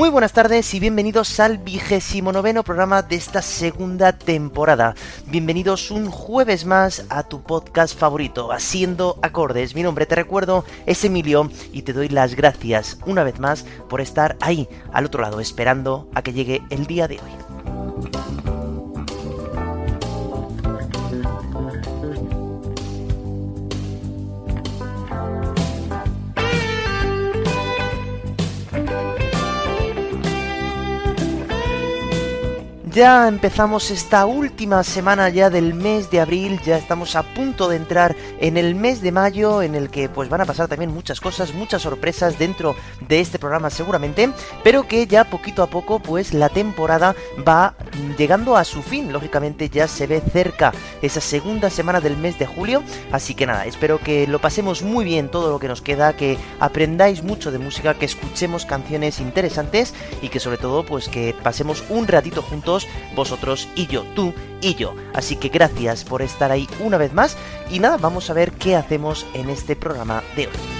Muy buenas tardes y bienvenidos al vigésimo noveno programa de esta segunda temporada. Bienvenidos un jueves más a tu podcast favorito, Haciendo Acordes. Mi nombre, te recuerdo, es Emilio y te doy las gracias una vez más por estar ahí, al otro lado, esperando a que llegue el día de hoy. Ya empezamos esta última semana ya del mes de abril, ya estamos a punto de entrar en el mes de mayo en el que pues van a pasar también muchas cosas, muchas sorpresas dentro de este programa seguramente, pero que ya poquito a poco pues la temporada va llegando a su fin, lógicamente ya se ve cerca esa segunda semana del mes de julio, así que nada, espero que lo pasemos muy bien todo lo que nos queda, que aprendáis mucho de música, que escuchemos canciones interesantes y que sobre todo pues que pasemos un ratito juntos vosotros y yo, tú y yo. Así que gracias por estar ahí una vez más y nada, vamos a ver qué hacemos en este programa de hoy.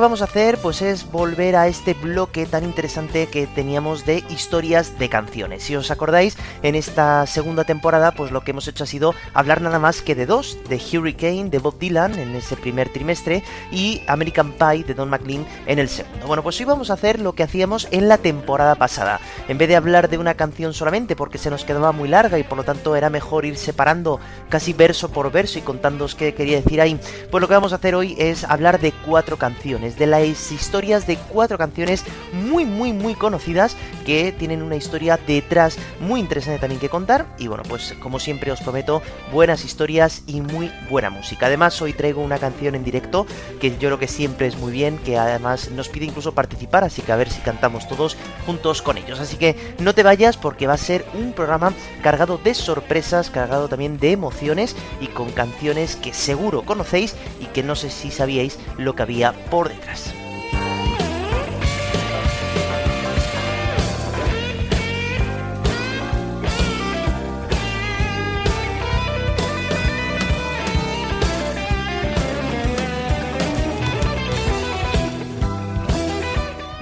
Vamos a hacer pues es volver a este bloque tan interesante que teníamos de historias de canciones. Si os acordáis, en esta segunda temporada pues lo que hemos hecho ha sido hablar nada más que de dos, de Hurricane de Bob Dylan en ese primer trimestre y American Pie de Don McLean en el segundo. Bueno, pues hoy vamos a hacer lo que hacíamos en la temporada pasada. En vez de hablar de una canción solamente porque se nos quedaba muy larga y por lo tanto era mejor ir separando casi verso por verso y contándoos qué quería decir ahí, pues lo que vamos a hacer hoy es hablar de cuatro canciones de las historias de cuatro canciones muy, muy, muy conocidas que tienen una historia detrás muy interesante también que contar. Y bueno, pues como siempre os prometo, buenas historias y muy buena música. Además, hoy traigo una canción en directo que yo creo que siempre es muy bien, que además nos pide incluso participar, así que a ver si cantamos todos juntos con ellos. Así que no te vayas porque va a ser un programa cargado de sorpresas, cargado también de emociones y con canciones que seguro conocéis y que no sé si sabíais lo que había por por detrás.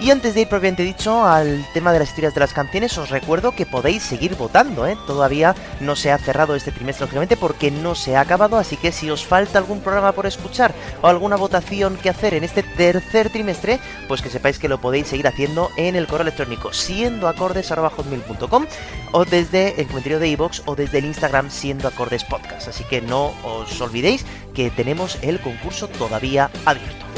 Y antes de ir propiamente dicho al tema de las historias de las canciones, os recuerdo que podéis seguir votando, ¿eh? Todavía no se ha cerrado este trimestre, lógicamente, porque no se ha acabado, así que si os falta algún programa por escuchar o alguna votación que hacer en este tercer trimestre, pues que sepáis que lo podéis seguir haciendo en el correo electrónico siendoacordes.com o desde el comentario de iVoox o desde el Instagram siendo acordes. Así que no os olvidéis que tenemos el concurso todavía abierto.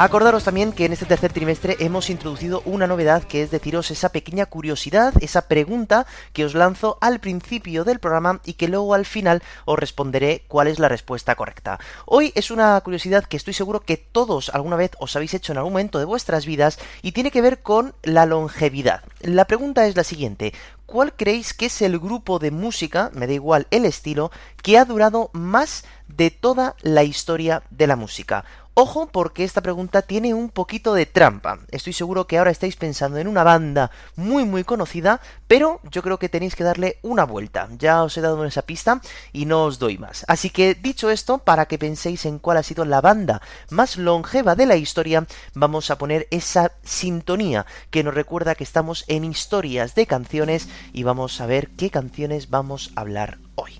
Acordaros también que en este tercer trimestre hemos introducido una novedad que es deciros esa pequeña curiosidad, esa pregunta que os lanzo al principio del programa y que luego al final os responderé cuál es la respuesta correcta. Hoy es una curiosidad que estoy seguro que todos alguna vez os habéis hecho en algún momento de vuestras vidas y tiene que ver con la longevidad. La pregunta es la siguiente, ¿cuál creéis que es el grupo de música, me da igual el estilo, que ha durado más de toda la historia de la música? Ojo porque esta pregunta tiene un poquito de trampa. Estoy seguro que ahora estáis pensando en una banda muy muy conocida, pero yo creo que tenéis que darle una vuelta. Ya os he dado esa pista y no os doy más. Así que dicho esto, para que penséis en cuál ha sido la banda más longeva de la historia, vamos a poner esa sintonía que nos recuerda que estamos en historias de canciones y vamos a ver qué canciones vamos a hablar hoy.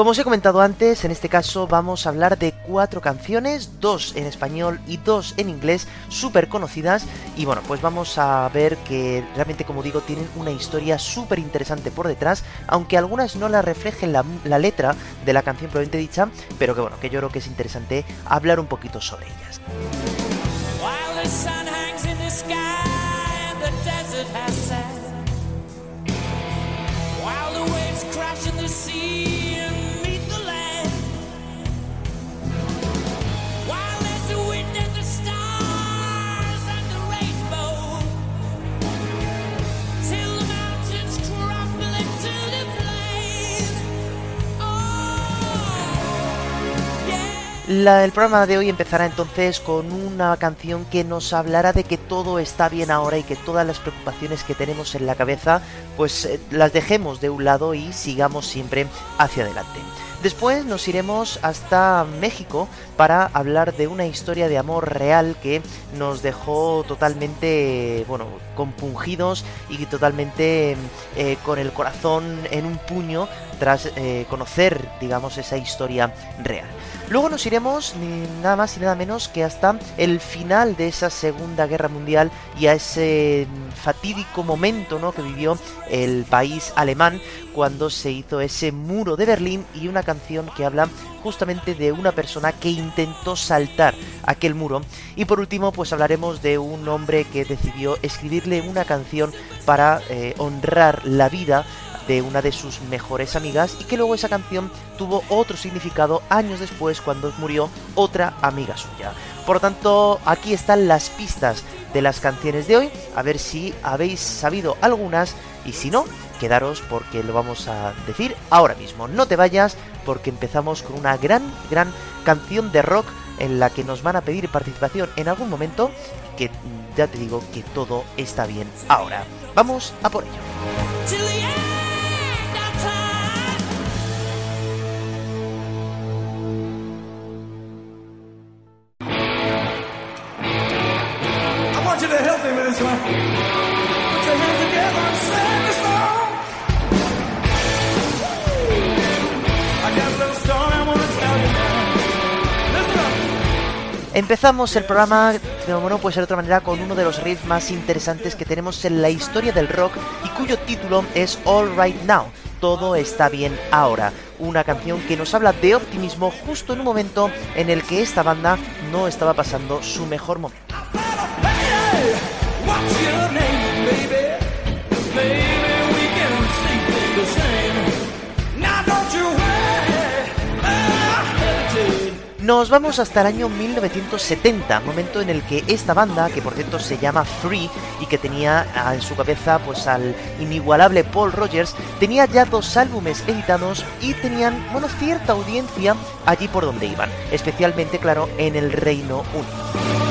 Como os he comentado antes, en este caso vamos a hablar de cuatro canciones, dos en español y dos en inglés, súper conocidas. Y bueno, pues vamos a ver que realmente, como digo, tienen una historia súper interesante por detrás, aunque algunas no la reflejen la, letra de la canción probablemente dicha, pero que bueno, que yo creo que es interesante hablar un poquito sobre ellas. El programa de hoy empezará entonces con una canción que nos hablará de que todo está bien ahora y que todas las preocupaciones que tenemos en la cabeza pues eh, las dejemos de un lado y sigamos siempre hacia adelante. Después nos iremos hasta México para hablar de una historia de amor real que nos dejó totalmente, bueno, compungidos y totalmente eh, con el corazón en un puño tras eh, conocer, digamos, esa historia real. Luego nos iremos ni nada más y nada menos que hasta el final de esa Segunda Guerra Mundial y a ese fatídico momento ¿no? que vivió el país alemán cuando se hizo ese muro de Berlín y una canción que habla justamente de una persona que intentó saltar aquel muro. Y por último, pues hablaremos de un hombre que decidió escribirle una canción para eh, honrar la vida de una de sus mejores amigas y que luego esa canción tuvo otro significado años después cuando murió otra amiga suya. Por lo tanto, aquí están las pistas de las canciones de hoy, a ver si habéis sabido algunas y si no, quedaros porque lo vamos a decir ahora mismo. No te vayas porque empezamos con una gran, gran canción de rock en la que nos van a pedir participación en algún momento que ya te digo que todo está bien ahora. Vamos a por ello. Empezamos el programa, como no puede ser de otra manera, con uno de los riffs más interesantes que tenemos en la historia del rock y cuyo título es All Right Now. Todo está bien ahora. Una canción que nos habla de optimismo justo en un momento en el que esta banda no estaba pasando su mejor momento. Nos vamos hasta el año 1970, momento en el que esta banda, que por cierto se llama Free y que tenía en su cabeza pues al inigualable Paul Rogers, tenía ya dos álbumes editados y tenían, bueno, cierta audiencia allí por donde iban, especialmente claro en el Reino Unido.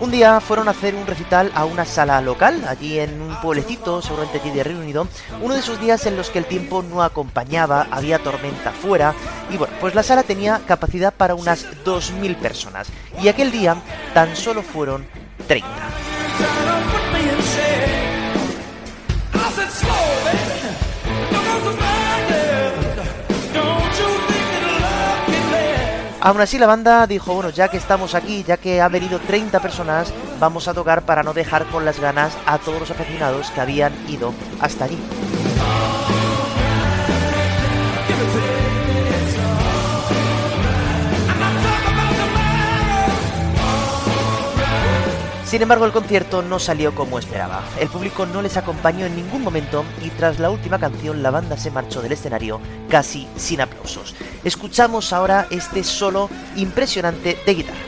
Un día fueron a hacer un recital a una sala local, allí en un pueblecito, seguramente allí de Reino Unido, uno de esos días en los que el tiempo no acompañaba, había tormenta fuera, y bueno, pues la sala tenía capacidad para unas 2.000 personas, y aquel día tan solo fueron 30. Aún así la banda dijo, bueno, ya que estamos aquí, ya que ha venido 30 personas, vamos a tocar para no dejar con las ganas a todos los aficionados que habían ido hasta allí. Sin embargo, el concierto no salió como esperaba. El público no les acompañó en ningún momento y tras la última canción la banda se marchó del escenario casi sin aplausos. Escuchamos ahora este solo impresionante de guitarra.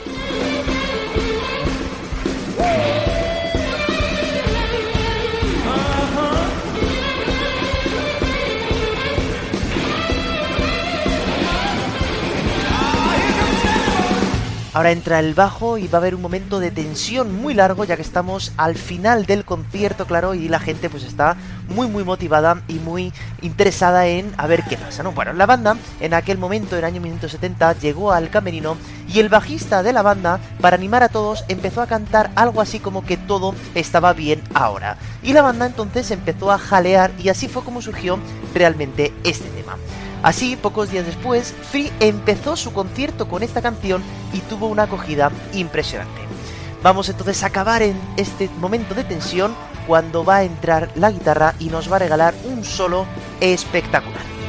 Ahora entra el bajo y va a haber un momento de tensión muy largo ya que estamos al final del concierto, claro, y la gente pues está muy muy motivada y muy interesada en a ver qué pasa, ¿no? Bueno, la banda en aquel momento, en el año 1970, llegó al camerino y el bajista de la banda, para animar a todos, empezó a cantar algo así como que todo estaba bien ahora. Y la banda entonces empezó a jalear y así fue como surgió realmente este tema. Así, pocos días después, Free empezó su concierto con esta canción y tuvo una acogida impresionante. Vamos entonces a acabar en este momento de tensión cuando va a entrar la guitarra y nos va a regalar un solo espectacular.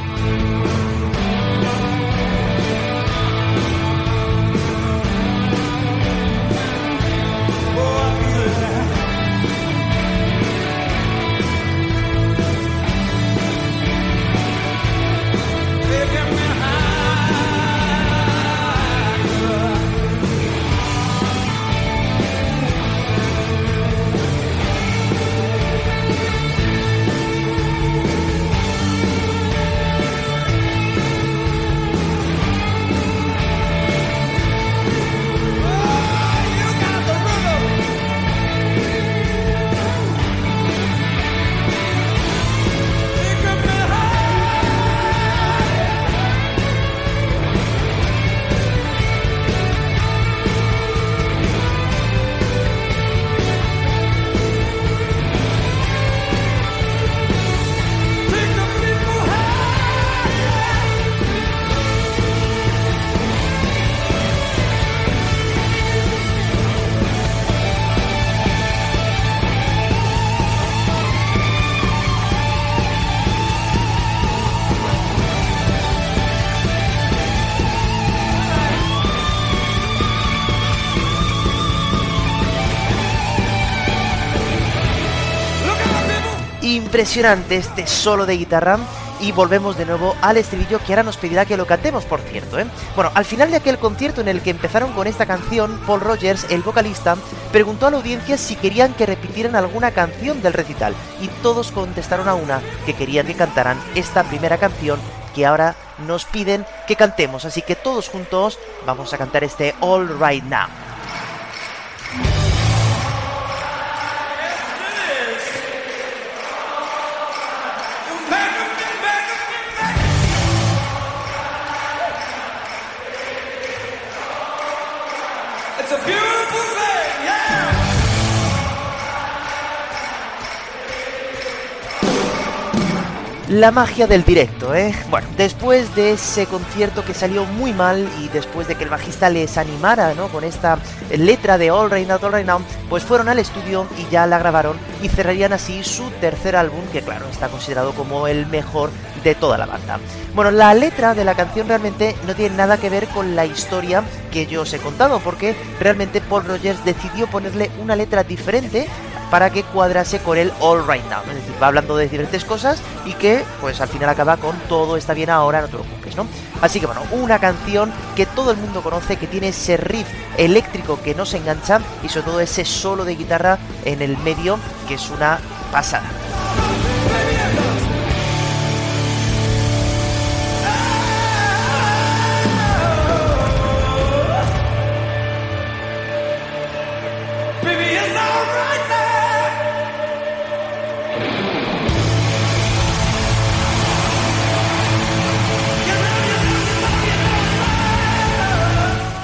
Impresionante este solo de guitarra y volvemos de nuevo al estribillo que ahora nos pedirá que lo cantemos, por cierto. ¿eh? Bueno, al final de aquel concierto en el que empezaron con esta canción, Paul Rogers, el vocalista, preguntó a la audiencia si querían que repitieran alguna canción del recital y todos contestaron a una que querían que cantaran esta primera canción que ahora nos piden que cantemos. Así que todos juntos vamos a cantar este All Right Now. La magia del directo, ¿eh? Bueno, después de ese concierto que salió muy mal y después de que el bajista les animara, ¿no? Con esta letra de All Right Now, All Right Now, pues fueron al estudio y ya la grabaron y cerrarían así su tercer álbum, que claro, está considerado como el mejor de toda la banda. Bueno, la letra de la canción realmente no tiene nada que ver con la historia que yo os he contado, porque realmente Paul Rogers decidió ponerle una letra diferente para que cuadrase con el All Right Now. Es decir, va hablando de diferentes cosas y que pues al final acaba con todo está bien ahora, no te preocupes, ¿no? Así que bueno, una canción que todo el mundo conoce, que tiene ese riff eléctrico que no se engancha y sobre todo ese solo de guitarra en el medio que es una pasada.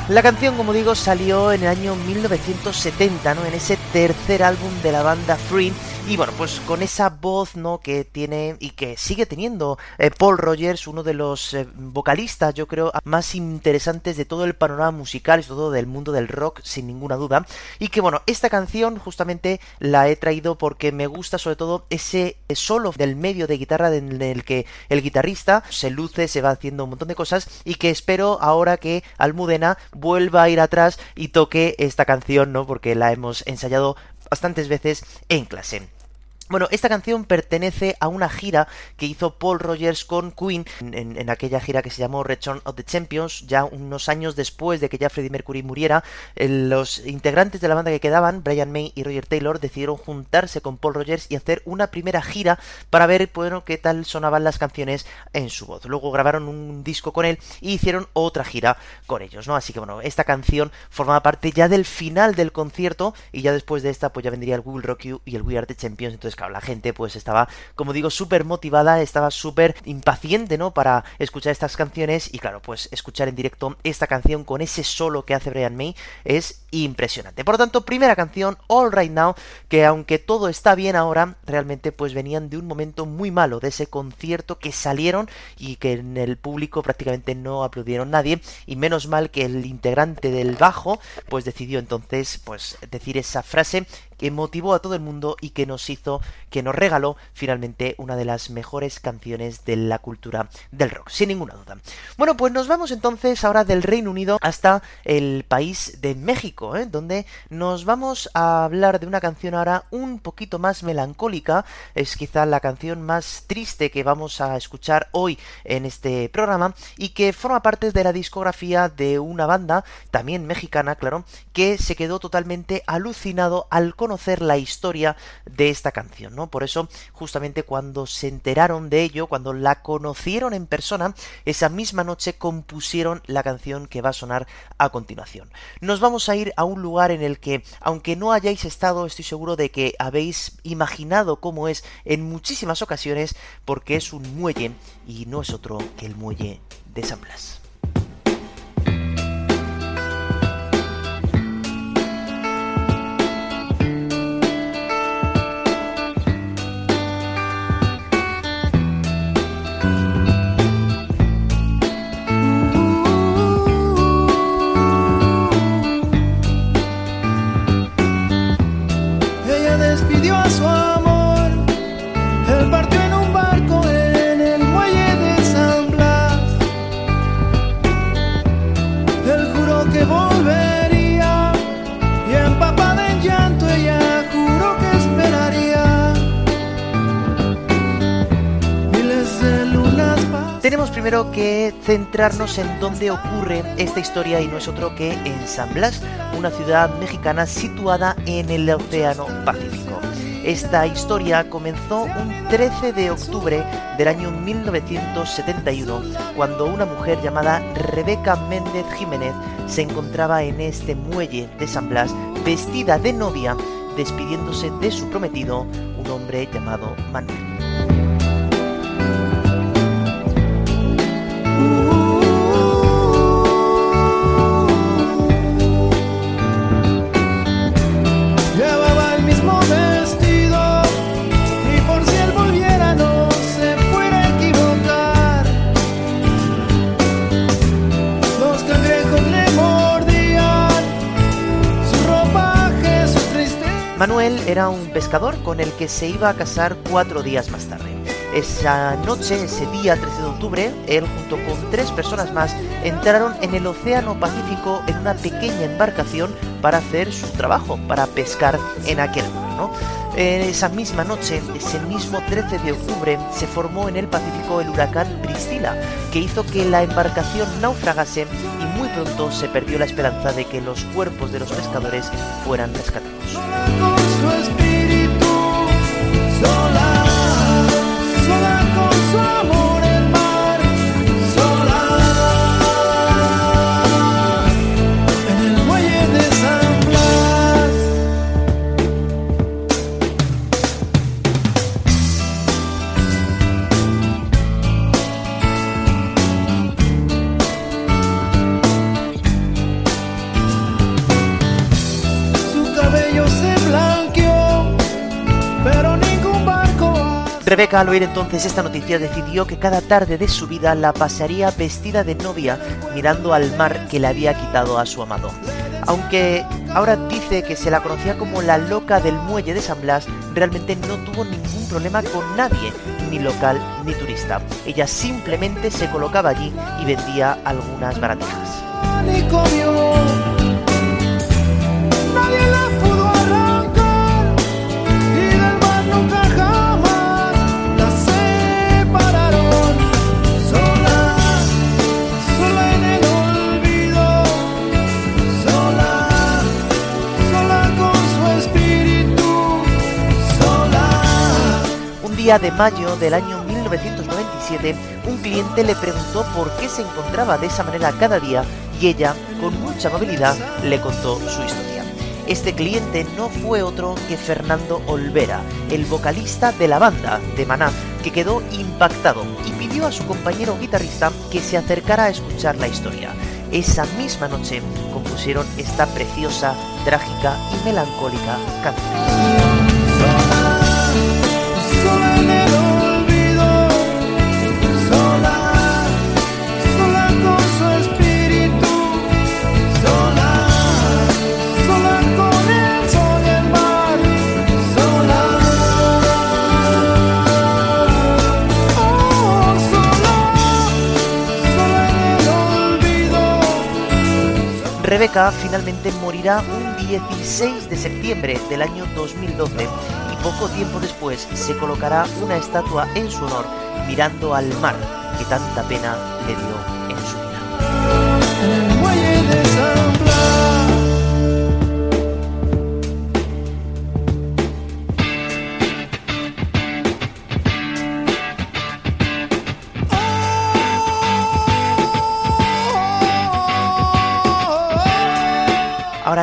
La canción, como digo, salió en el año 1970, ¿no? En ese tercer álbum de la banda Free. Y bueno, pues con esa voz, ¿no? Que tiene y que sigue teniendo eh, Paul Rogers, uno de los eh, vocalistas, yo creo, más interesantes de todo el panorama musical y todo del mundo del rock, sin ninguna duda. Y que bueno, esta canción justamente la he traído porque me gusta sobre todo ese solo del medio de guitarra en el que el guitarrista se luce, se va haciendo un montón de cosas y que espero ahora que Almudena vuelva a ir atrás y toque esta canción, ¿no? Porque la hemos ensayado bastantes veces en clase. Bueno, esta canción pertenece a una gira que hizo Paul Rogers con Queen en, aquella gira que se llamó Return of the Champions, ya unos años después de que ya Freddie Mercury muriera. Los integrantes de la banda que quedaban, Brian May y Roger Taylor, decidieron juntarse con Paul Rogers y hacer una primera gira para ver bueno, qué tal sonaban las canciones en su voz. Luego grabaron un disco con él y hicieron otra gira con ellos, ¿no? Así que bueno, esta canción formaba parte ya del final del concierto y ya después de esta pues ya vendría el Google Rock You y el We Are the Champions, entonces claro, la gente pues estaba, como digo, súper motivada, estaba súper impaciente, ¿no? Para escuchar estas canciones y claro, pues escuchar en directo esta canción con ese solo que hace Brian May es impresionante. Por lo tanto, primera canción, All Right Now, que aunque todo está bien ahora, realmente pues venían de un momento muy malo, de ese concierto que salieron y que en el público prácticamente no aplaudieron nadie y menos mal que el integrante del bajo pues decidió entonces pues decir esa frase que motivó a todo el mundo y que nos hizo, que nos regaló finalmente una de las mejores canciones de la cultura del rock, sin ninguna duda. Bueno, pues nos vamos entonces ahora del Reino Unido hasta el país de México, ¿eh? donde nos vamos a hablar de una canción ahora un poquito más melancólica, es quizá la canción más triste que vamos a escuchar hoy en este programa y que forma parte de la discografía de una banda, también mexicana, claro, que se quedó totalmente alucinado al conocer la historia de esta canción, ¿no? Por eso, justamente cuando se enteraron de ello, cuando la conocieron en persona, esa misma noche compusieron la canción que va a sonar a continuación. Nos vamos a ir a un lugar en el que, aunque no hayáis estado, estoy seguro de que habéis imaginado cómo es en muchísimas ocasiones, porque es un muelle y no es otro que el muelle de San Blas. Que centrarnos en dónde ocurre esta historia y no es otro que en San Blas, una ciudad mexicana situada en el Océano Pacífico. Esta historia comenzó un 13 de octubre del año 1971, cuando una mujer llamada Rebeca Méndez Jiménez se encontraba en este muelle de San Blas vestida de novia, despidiéndose de su prometido, un hombre llamado Manuel. Manuel era un pescador con el que se iba a casar cuatro días más tarde. Esa noche, ese día 13 de octubre, él junto con tres personas más entraron en el Océano Pacífico en una pequeña embarcación para hacer su trabajo, para pescar en aquel mar. ¿no? Esa misma noche, ese mismo 13 de octubre, se formó en el Pacífico el huracán Priscila, que hizo que la embarcación naufragase y muy pronto se perdió la esperanza de que los cuerpos de los pescadores fueran rescatados. Rebeca al oír entonces esta noticia decidió que cada tarde de su vida la pasaría vestida de novia mirando al mar que le había quitado a su amado. Aunque ahora dice que se la conocía como la loca del muelle de San Blas, realmente no tuvo ningún problema con nadie, ni local ni turista. Ella simplemente se colocaba allí y vendía algunas baratijas. Día de mayo del año 1997, un cliente le preguntó por qué se encontraba de esa manera cada día y ella, con mucha amabilidad, le contó su historia. Este cliente no fue otro que Fernando Olvera, el vocalista de la banda de Maná, que quedó impactado y pidió a su compañero guitarrista que se acercara a escuchar la historia. Esa misma noche compusieron esta preciosa, trágica y melancólica canción. Rebeca finalmente morirá un 16 de septiembre del año 2012 y poco tiempo después se colocará una estatua en su honor mirando al mar que tanta pena le dio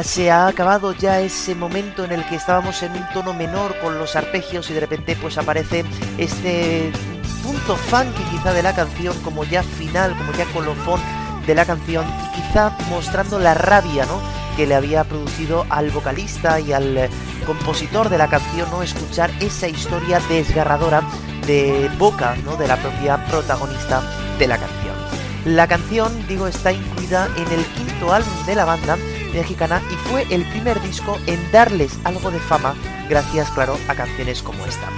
Se ha acabado ya ese momento en el que estábamos en un tono menor con los arpegios y de repente pues aparece este punto funky quizá de la canción como ya final, como ya colofón de la canción y quizá mostrando la rabia, ¿no? que le había producido al vocalista y al eh, compositor de la canción no escuchar esa historia desgarradora de boca, ¿no? de la propia protagonista de la canción. La canción, digo, está incluida en el quinto álbum de la banda mexicana y fue el primer disco en darles algo de fama gracias, claro, a canciones como esta.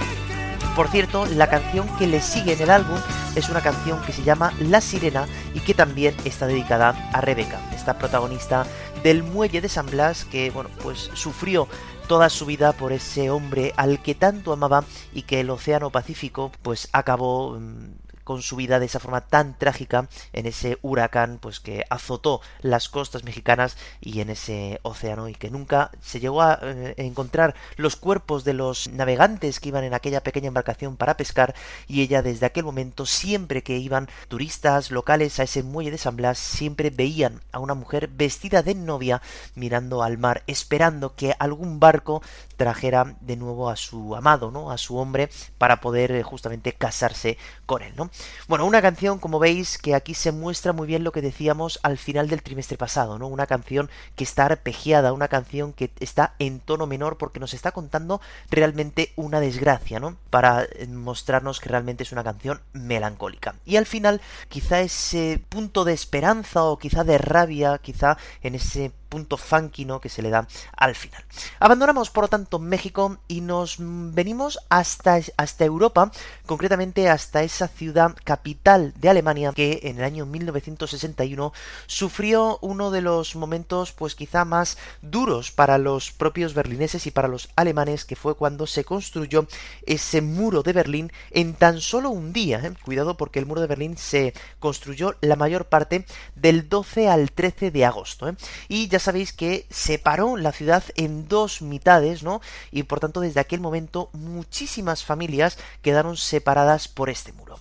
Por cierto, la canción que le sigue en el álbum es una canción que se llama La Sirena y que también está dedicada a Rebeca, esta protagonista del muelle de San Blas que, bueno, pues sufrió toda su vida por ese hombre al que tanto amaba y que el Océano Pacífico pues acabó mm, con su vida de esa forma tan trágica en ese huracán pues que azotó las costas mexicanas y en ese océano y que nunca se llegó a eh, encontrar los cuerpos de los navegantes que iban en aquella pequeña embarcación para pescar y ella desde aquel momento siempre que iban turistas locales a ese muelle de San Blas siempre veían a una mujer vestida de novia mirando al mar esperando que algún barco trajera de nuevo a su amado, ¿no? A su hombre para poder eh, justamente casarse con él, ¿no? Bueno, una canción, como veis, que aquí se muestra muy bien lo que decíamos al final del trimestre pasado, ¿no? Una canción que está arpegiada, una canción que está en tono menor porque nos está contando realmente una desgracia, ¿no? Para eh, mostrarnos que realmente es una canción melancólica. Y al final, quizá ese punto de esperanza o quizá de rabia, quizá en ese punto funky que se le da al final. Abandonamos por lo tanto México y nos venimos hasta, hasta Europa, concretamente hasta esa ciudad capital de Alemania que en el año 1961 sufrió uno de los momentos pues quizá más duros para los propios berlineses y para los alemanes que fue cuando se construyó ese muro de Berlín en tan solo un día. ¿eh? Cuidado porque el muro de Berlín se construyó la mayor parte del 12 al 13 de agosto ¿eh? y ya sabéis que separó la ciudad en dos mitades, ¿no? Y por tanto desde aquel momento muchísimas familias quedaron separadas por este muro.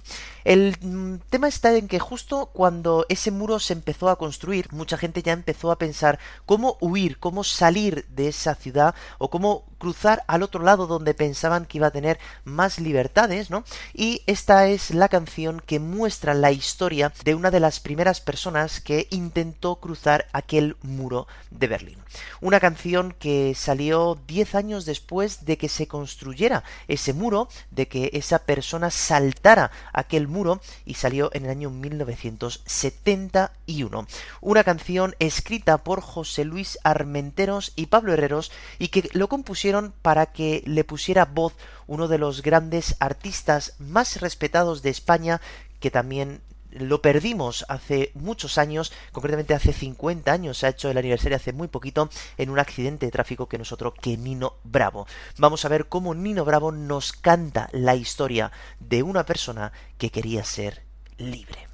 El mm, tema está en que justo cuando ese muro se empezó a construir, mucha gente ya empezó a pensar cómo huir, cómo salir de esa ciudad o cómo cruzar al otro lado donde pensaban que iba a tener más libertades, ¿no? Y esta es la canción que muestra la historia de una de las primeras personas que intentó cruzar aquel muro de Berlín. Una canción que salió 10 años después de que se construyera ese muro, de que esa persona saltara aquel muro y salió en el año 1971. Una canción escrita por José Luis Armenteros y Pablo Herreros y que lo compusieron para que le pusiera voz uno de los grandes artistas más respetados de España que también lo perdimos hace muchos años, concretamente hace 50 años, se ha hecho el aniversario hace muy poquito, en un accidente de tráfico que nosotros, que Nino Bravo. Vamos a ver cómo Nino Bravo nos canta la historia de una persona que quería ser libre.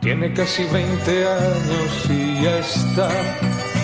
Tiene casi 20 años y ya está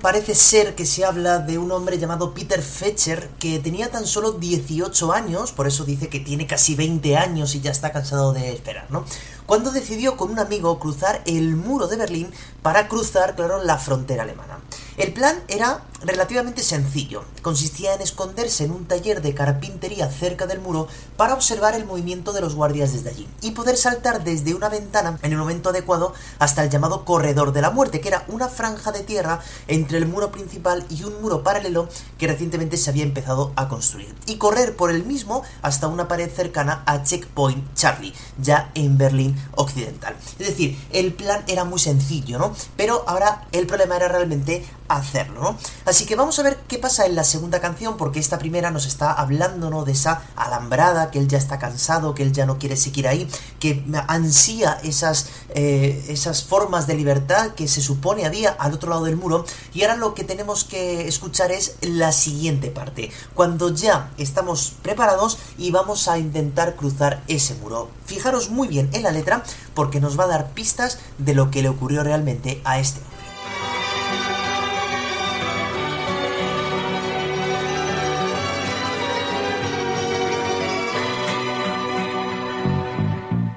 Parece ser que se habla de un hombre llamado Peter Fetcher que tenía tan solo 18 años, por eso dice que tiene casi 20 años y ya está cansado de esperar, ¿no? Cuando decidió con un amigo cruzar el muro de Berlín para cruzar, claro, la frontera alemana. El plan era relativamente sencillo. Consistía en esconderse en un taller de carpintería cerca del muro para observar el movimiento de los guardias desde allí y poder saltar desde una ventana en el momento adecuado hasta el llamado corredor de la muerte, que era una franja de tierra entre el muro principal y un muro paralelo que recientemente se había empezado a construir, y correr por el mismo hasta una pared cercana a Checkpoint Charlie, ya en Berlín Occidental. Es decir, el plan era muy sencillo, ¿no? Pero ahora el problema era realmente hacerlo, ¿no? Así que vamos a ver qué pasa en la segunda canción, porque esta primera nos está hablando, ¿no? De esa alambrada, que él ya está cansado, que él ya no quiere seguir ahí, que ansía esas, eh, esas formas de libertad que se supone había al otro lado del muro. Y ahora lo que tenemos que escuchar es la siguiente parte, cuando ya estamos preparados y vamos a intentar cruzar ese muro. Fijaros muy bien en la letra, porque nos va a dar pistas de lo que le ocurrió realmente a este hombre.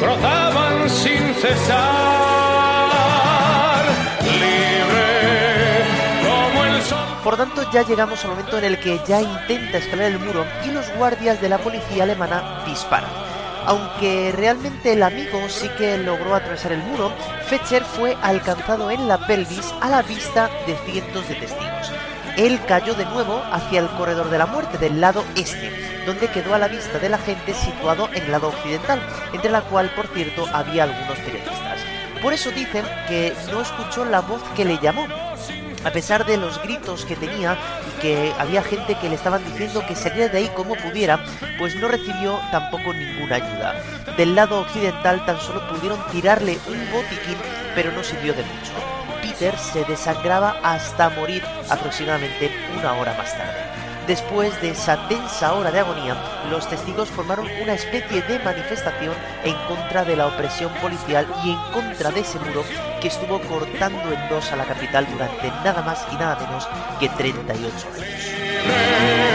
brotaban sin cesar, libre como el sol. Por tanto, ya llegamos al momento en el que ya intenta escalar el muro y los guardias de la policía alemana disparan. Aunque realmente el amigo sí que logró atravesar el muro, Fetcher fue alcanzado en la pelvis a la vista de cientos de testigos. Él cayó de nuevo hacia el corredor de la muerte del lado este, donde quedó a la vista de la gente situado en el lado occidental, entre la cual, por cierto, había algunos periodistas. Por eso dicen que no escuchó la voz que le llamó, a pesar de los gritos que tenía y que había gente que le estaban diciendo que saliera de ahí como pudiera, pues no recibió tampoco ninguna ayuda. Del lado occidental tan solo pudieron tirarle un botiquín, pero no sirvió de mucho. Peter se desangraba hasta morir aproximadamente una hora más tarde. Después de esa tensa hora de agonía, los testigos formaron una especie de manifestación en contra de la opresión policial y en contra de ese muro que estuvo cortando en dos a la capital durante nada más y nada menos que 38 años.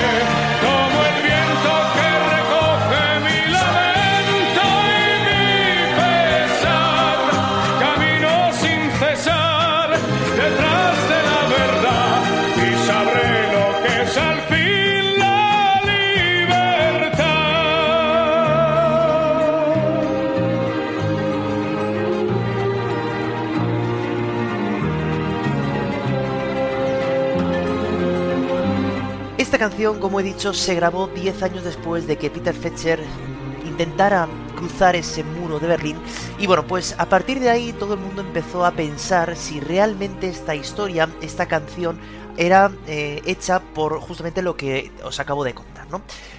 Canción, como he dicho, se grabó 10 años después de que Peter Fetcher intentara cruzar ese muro de Berlín. Y bueno, pues a partir de ahí todo el mundo empezó a pensar si realmente esta historia, esta canción, era eh, hecha por justamente lo que os acabo de contar,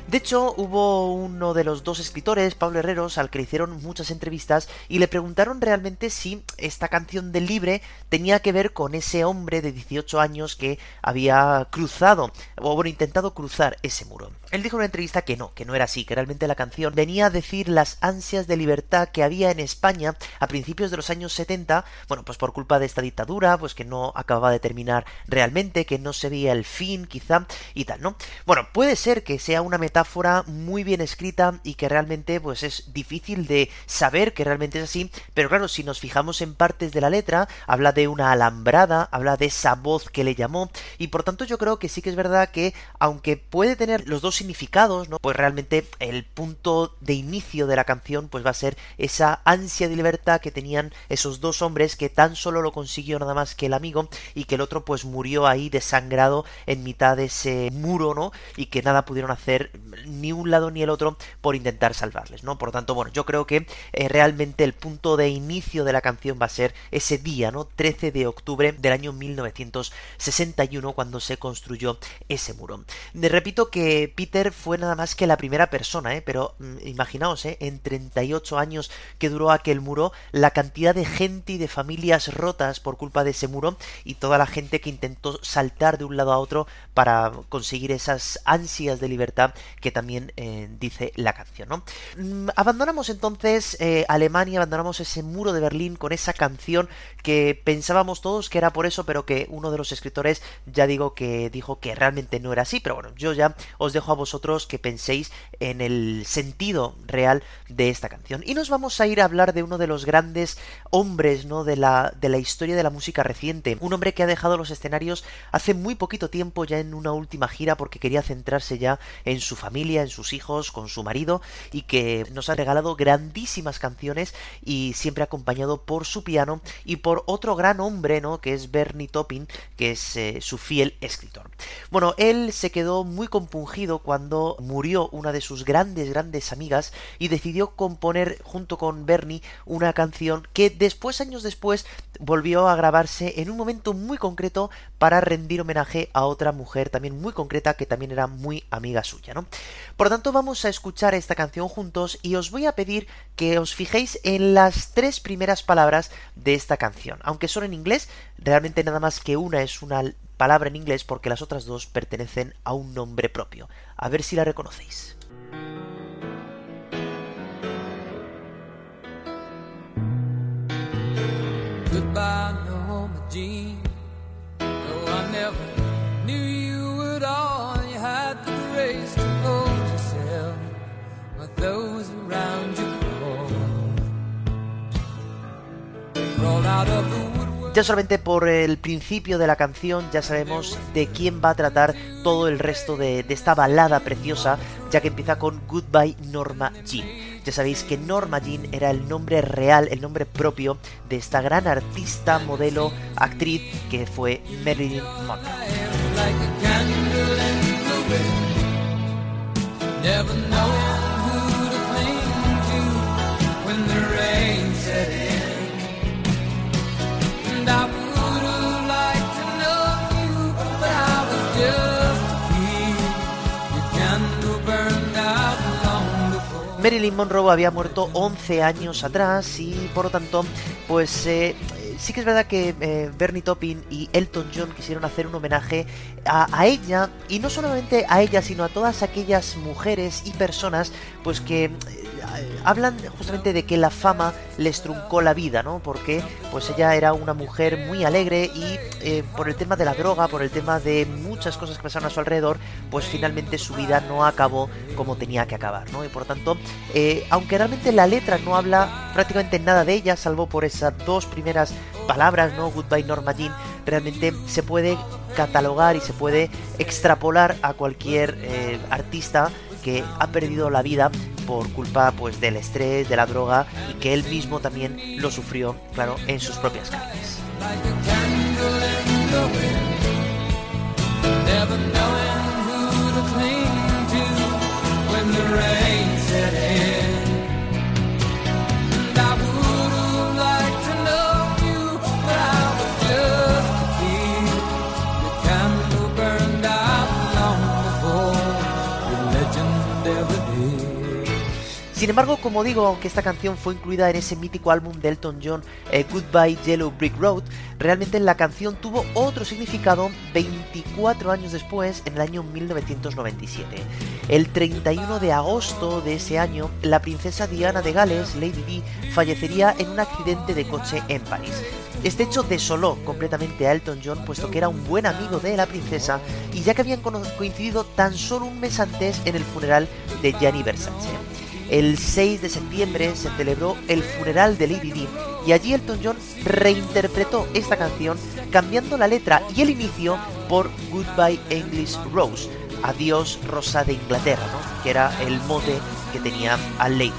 De hecho, hubo uno de los dos escritores, Pablo Herreros, al que le hicieron muchas entrevistas y le preguntaron realmente si esta canción del libre tenía que ver con ese hombre de 18 años que había cruzado, o bueno, intentado cruzar ese muro. Él dijo en una entrevista que no, que no era así, que realmente la canción venía a decir las ansias de libertad que había en España a principios de los años 70, bueno, pues por culpa de esta dictadura, pues que no acababa de terminar realmente, que no se veía el fin, quizá, y tal, ¿no? Bueno, puede ser que sea una metáfora muy bien escrita y que realmente, pues es difícil de saber que realmente es así, pero claro, si nos fijamos en partes de la letra, habla de una alambrada, habla de esa voz que le llamó, y por tanto yo creo que sí que es verdad que, aunque puede tener los dos significados, ¿no? Pues realmente el punto de inicio de la canción pues va a ser esa ansia de libertad que tenían esos dos hombres que tan solo lo consiguió nada más que el amigo y que el otro pues murió ahí desangrado en mitad de ese muro, ¿no? Y que nada pudieron hacer ni un lado ni el otro por intentar salvarles, ¿no? Por lo tanto, bueno, yo creo que eh, realmente el punto de inicio de la canción va a ser ese día, ¿no? 13 de octubre del año 1961 cuando se construyó ese muro. Me repito que Peter fue nada más que la primera persona, ¿eh? Pero mm, imaginaos, ¿eh? En 38 años que duró aquel muro, la cantidad de gente y de familias rotas por culpa de ese muro y toda la gente que intentó saltar de un lado a otro para conseguir esas ansias de libertad que también eh, dice la canción, ¿no? Mm, abandonamos entonces eh, Alemania, abandonamos ese muro de Berlín con esa canción que pensábamos todos que era por eso, pero que uno de los escritores ya digo que dijo que realmente no era así, pero bueno, yo ya os dejo a vosotros que penséis en el sentido real de esta canción. Y nos vamos a ir a hablar de uno de los grandes hombres, ¿no? De la, de la historia de la música reciente. Un hombre que ha dejado los escenarios hace muy poquito tiempo, ya en una última gira, porque quería centrarse ya en su familia, en sus hijos, con su marido, y que nos ha regalado grandísimas canciones y siempre acompañado por su piano y por otro gran hombre, ¿no? Que es Bernie Topping, que es eh, su fiel escritor. Bueno, él se quedó muy compungido cuando murió una de sus grandes, grandes amigas y decidió componer junto con Bernie una canción que después, años después, volvió a grabarse en un momento muy concreto para rendir homenaje a otra mujer también muy concreta que también era muy amiga suya, ¿no? Por lo tanto, vamos a escuchar esta canción juntos y os voy a pedir que os fijéis en las tres primeras palabras de esta canción. Aunque son en inglés, realmente nada más que una es una palabra en inglés porque las otras dos pertenecen a un nombre propio. A ver si la reconocéis. Solamente por el principio de la canción ya sabemos de quién va a tratar todo el resto de, de esta balada preciosa, ya que empieza con Goodbye Norma Jean. Ya sabéis que Norma Jean era el nombre real, el nombre propio de esta gran artista, modelo, actriz que fue Marilyn Monroe. Marilyn Monroe había muerto 11 años atrás y por lo tanto, pues eh, sí que es verdad que eh, Bernie Topping y Elton John quisieron hacer un homenaje a, ella y no solamente a ella, sino a todas aquellas mujeres y personas pues que hablan justamente de que la fama les truncó la vida, ¿no? Porque pues ella era una mujer muy alegre y eh, por el tema de la droga, por el tema de muchas cosas que pasaron a su alrededor, pues finalmente su vida no acabó como tenía que acabar, ¿no? Y por tanto, eh, aunque realmente la letra no habla prácticamente nada de ella, salvo por esas dos primeras palabras, ¿no? Goodbye Norma Jean, realmente se puede catalogar y se puede extrapolar a cualquier eh, artista que ha perdido la vida por culpa pues del estrés, de la droga y que él mismo también lo sufrió, claro, en sus propias carnes. Sin embargo, como digo, aunque esta canción fue incluida en ese mítico álbum de Elton John, eh, Goodbye Yellow Brick Road, realmente la canción tuvo otro significado 24 años después, en el año 1997. El 31 de agosto de ese año, la princesa Diana de Gales, Lady Di, fallecería en un accidente de coche en París. Este hecho desoló completamente a Elton John, puesto que era un buen amigo de la princesa y ya que habían coincidido tan solo un mes antes en el funeral de Gianni Versace. El 6 de septiembre se celebró el funeral de Lady Di y allí Elton John reinterpretó esta canción cambiando la letra y el inicio por Goodbye English Rose, Adiós Rosa de Inglaterra, ¿no? que era el mote que tenía al Lady.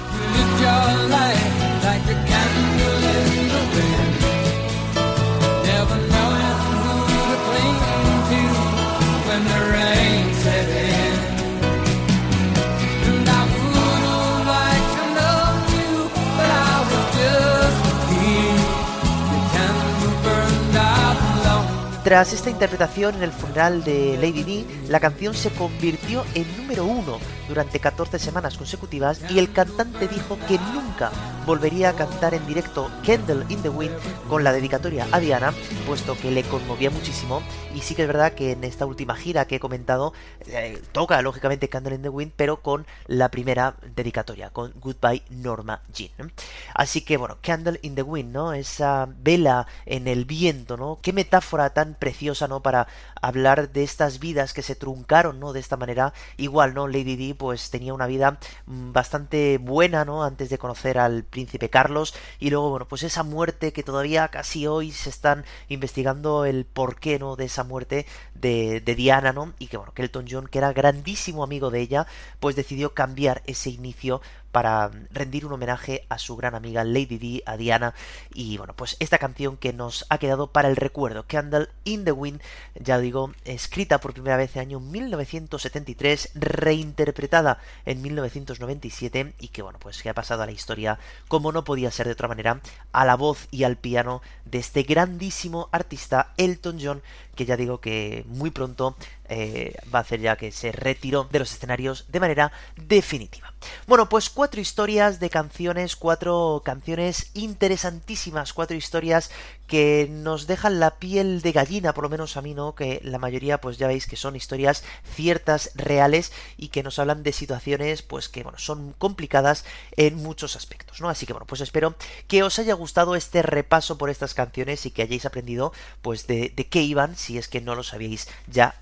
Tras esta interpretación en el funeral de Lady Di, la canción se convirtió en número uno durante 14 semanas consecutivas y el cantante dijo que nunca volvería a cantar en directo Candle in the Wind con la dedicatoria a Diana, puesto que le conmovía muchísimo y sí que es verdad que en esta última gira que he comentado eh, toca lógicamente Candle in the Wind, pero con la primera dedicatoria, con Goodbye Norma Jean. Así que bueno, Candle in the Wind, ¿no? Esa vela en el viento, ¿no? Qué metáfora tan preciosa, ¿no? Para hablar de estas vidas que se truncaron, ¿no? De esta manera. Igual, ¿no? Lady Di, pues tenía una vida mm, bastante buena, ¿no? Antes de conocer al príncipe Carlos. Y luego, bueno, pues esa muerte que todavía casi hoy se están investigando el porqué, ¿no? De esa muerte de, de Diana, ¿no? Y que, bueno, Elton John, que era grandísimo amigo de ella, pues decidió cambiar ese inicio para rendir un homenaje a su gran amiga Lady Di, a Diana. Y bueno, pues esta canción que nos ha quedado para el recuerdo, Candle in the Wind, ya digo, escrita por primera vez en el año 1973, reinterpretada en 1997 y que bueno, pues que ha pasado a la historia, como no podía ser de otra manera, a la voz y al piano de este grandísimo artista Elton John, que ya digo que muy pronto eh, va a hacer ya que se retiró de los escenarios de manera definitiva. Bueno, pues cuatro historias de canciones, cuatro canciones interesantísimas, cuatro historias que nos dejan la piel de gallina, por lo menos a mí no, que la mayoría pues ya veis que son historias ciertas, reales y que nos hablan de situaciones pues que bueno, son complicadas en muchos aspectos, ¿no? Así que bueno, pues espero que os haya gustado este repaso por estas canciones y que hayáis aprendido pues de, de qué iban si es que no lo sabíais ya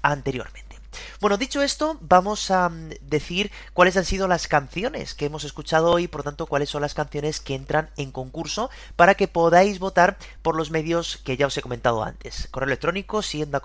Bueno, dicho esto, vamos a mm, decir cuáles han sido las canciones que hemos escuchado hoy, por tanto, cuáles son las canciones que entran en concurso para que podáis votar por los medios que ya os he comentado antes. Correo electrónico siendo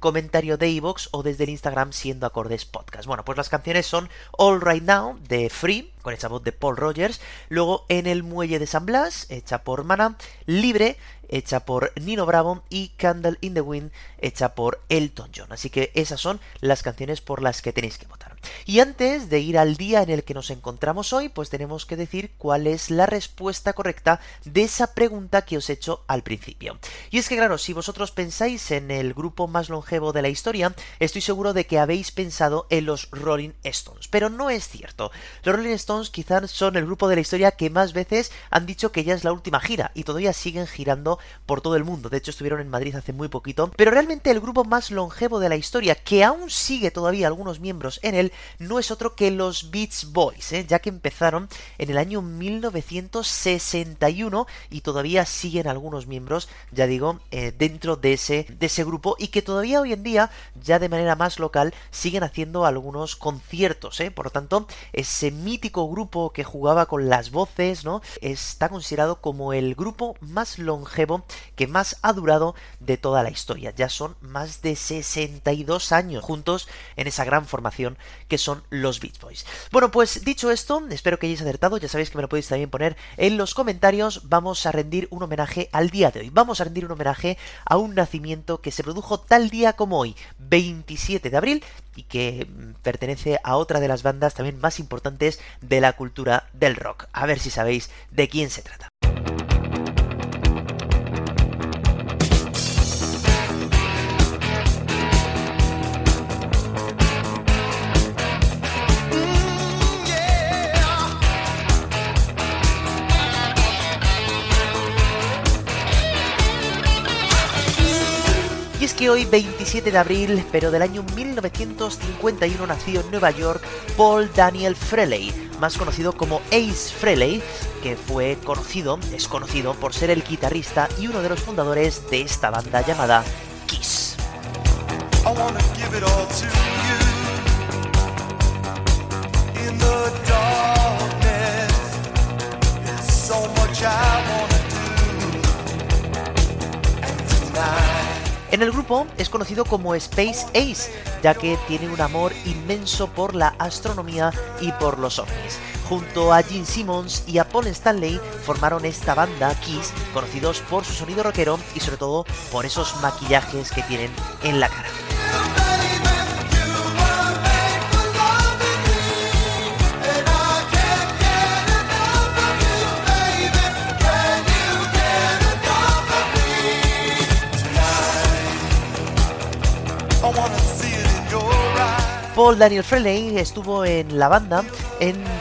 comentario de iVoox o desde el Instagram siendo acordes podcast. Bueno, pues las canciones son All Right Now de Free, con esa voz de Paul Rogers, luego En el Muelle de San Blas, hecha por Mana, Libre, hecha por Nino Bravo y Candle in the Wind hecha por Elton John. Así que esas son las canciones por las que tenéis que votar. Y antes de ir al día en el que nos encontramos hoy, pues tenemos que decir cuál es la respuesta correcta de esa pregunta que os he hecho al principio. Y es que claro, si vosotros pensáis en el grupo más longevo de la historia, estoy seguro de que habéis pensado en los Rolling Stones, pero no es cierto. Los Rolling Stones quizás son el grupo de la historia que más veces han dicho que ya es la última gira y todavía siguen girando por todo el mundo. De hecho, estuvieron en Madrid hace muy poquito, pero realmente el grupo más longevo de la historia, que aún sigue todavía algunos miembros en él, no es otro que los Beach Boys, ¿eh? ya que empezaron en el año 1961 y todavía siguen algunos miembros, ya digo, eh, dentro de ese, de ese grupo y que todavía hoy en día, ya de manera más local, siguen haciendo algunos conciertos. ¿eh? Por lo tanto, ese mítico grupo que jugaba con las voces, ¿no? Está considerado como el grupo más longevo que más ha durado de toda la historia. Ya son más de 62 años juntos en esa gran formación que son los Beach Boys. Bueno, pues dicho esto, espero que hayáis acertado, ya sabéis que me lo podéis también poner en los comentarios, vamos a rendir un homenaje al día de hoy, vamos a rendir un homenaje a un nacimiento que se produjo tal día como hoy, 27 de abril, y que mm, pertenece a otra de las bandas también más importantes de la cultura del rock. A ver si sabéis de quién se trata. Que hoy 27 de abril, pero del año 1951 nació en Nueva York Paul Daniel Frehley, más conocido como Ace Frehley, que fue conocido, es conocido por ser el guitarrista y uno de los fundadores de esta banda llamada Kiss. En el grupo es conocido como Space Ace, ya que tiene un amor inmenso por la astronomía y por los ovnis. Junto a Gene Simmons y a Paul Stanley formaron esta banda Kiss, conocidos por su sonido rockero y sobre todo por esos maquillajes que tienen en la cara. Paul Daniel Frehley estuvo en la banda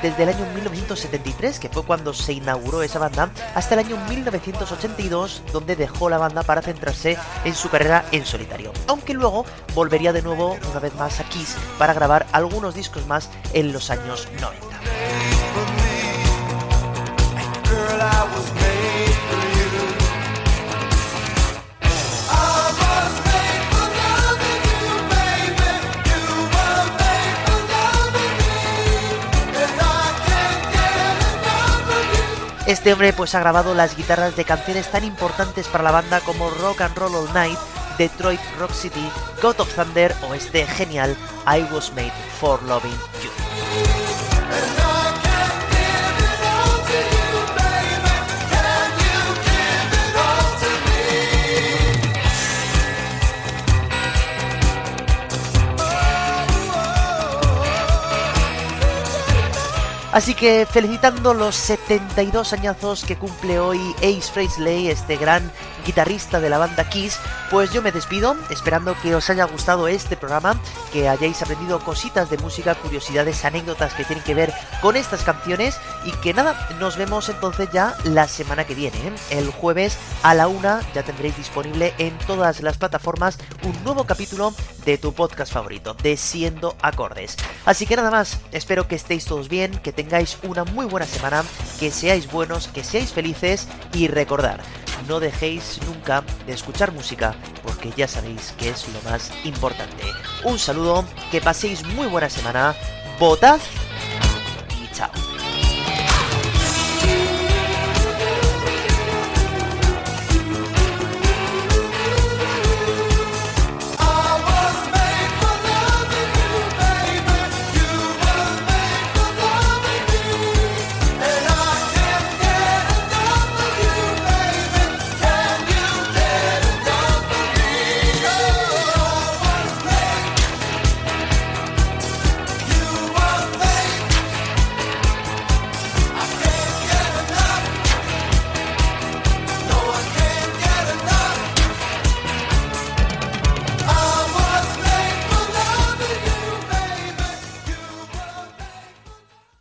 desde el año 1973, que fue cuando se inauguró esa banda, hasta el año 1982, donde dejó la banda para centrarse en su carrera en solitario. Aunque luego volvería de nuevo, una vez más, a Kiss para grabar algunos discos más en los años 90. Este hombre pues ha grabado las guitarras de canciones tan importantes para la banda como Rock and Roll All Night, Detroit Rock City, God of Thunder o este genial I Was Made for Loving You. Así que felicitando los 72 añazos que cumple hoy Ace Frehley, este gran guitarrista de la banda Kiss, pues yo me despido, esperando que os haya gustado este programa, que hayáis aprendido cositas de música, curiosidades, anécdotas que tienen que ver con estas canciones y que nada, nos vemos entonces ya la semana que viene, ¿eh? el jueves a la una ya tendréis disponible en todas las plataformas un nuevo capítulo de tu podcast favorito, de Siendo Acordes. Así que nada más, espero que estéis todos bien, que tengáis una muy buena semana, que seáis buenos, que seáis felices y recordar, no dejéis nunca de escuchar música porque ya sabéis que es lo más importante. Un saludo, que paséis muy buena semana, votad y chao.